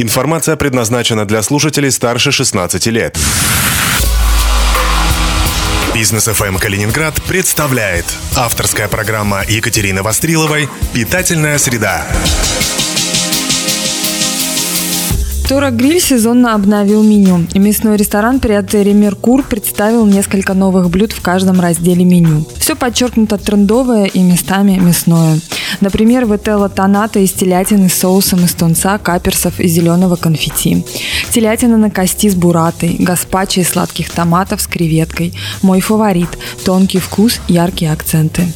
Информация предназначена для слушателей старше 16 лет. Бизнес ФМ Калининград представляет авторская программа Екатерины Востриловой «Питательная среда». Тора Гриль сезонно обновил меню. Мясной ресторан при отеле «Меркур» представил несколько новых блюд в каждом разделе меню. Все подчеркнуто трендовое и местами мясное. Например, ветелла тоната из телятины с соусом из тунца, каперсов и зеленого конфетти. Телятина на кости с буратой, гаспачо из сладких томатов с креветкой. Мой фаворит – тонкий вкус, яркие акценты.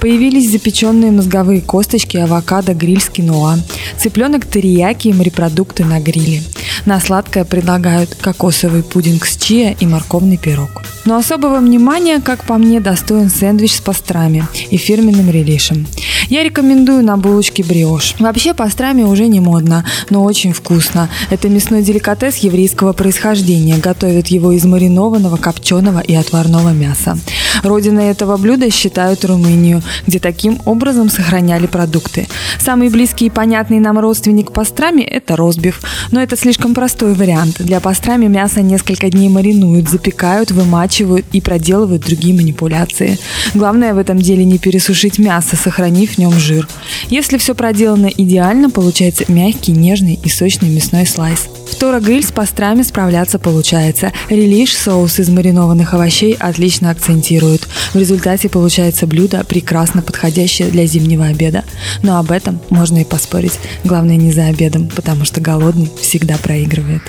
Появились запеченные мозговые косточки, авокадо, гриль с киноа. Цыпленок терияки и морепродукты на гриле. На сладкое предлагают кокосовый пудинг с чиа и морковный пирог. Но особого внимания, как по мне, достоин сэндвич с пастрами и фирменным релишем. Я рекомендую на булочке бриош. Вообще пастрами уже не модно, но очень вкусно. Это мясной деликатес еврейского происхождения. Готовят его из маринованного, копченого и отварного мяса. Родиной этого блюда считают Румынию, где таким образом сохраняли продукты. Самый близкий и понятный нам родственник пастрами – это розбив. Но это слишком простой вариант. Для пастрами мясо несколько дней маринуют, запекают, вымачивают и проделывают другие манипуляции. Главное в этом деле не пересушить мясо, сохранив в нем жир. Если все проделано идеально, получается мягкий, нежный и сочный мясной слайс. В Тора гриль с пастрами справляться получается. Релиш, соус из маринованных овощей отлично акцентирует. В результате получается блюдо, прекрасно подходящее для зимнего обеда. Но об этом можно и поспорить. Главное не за обедом, потому что голодный всегда проигрывает.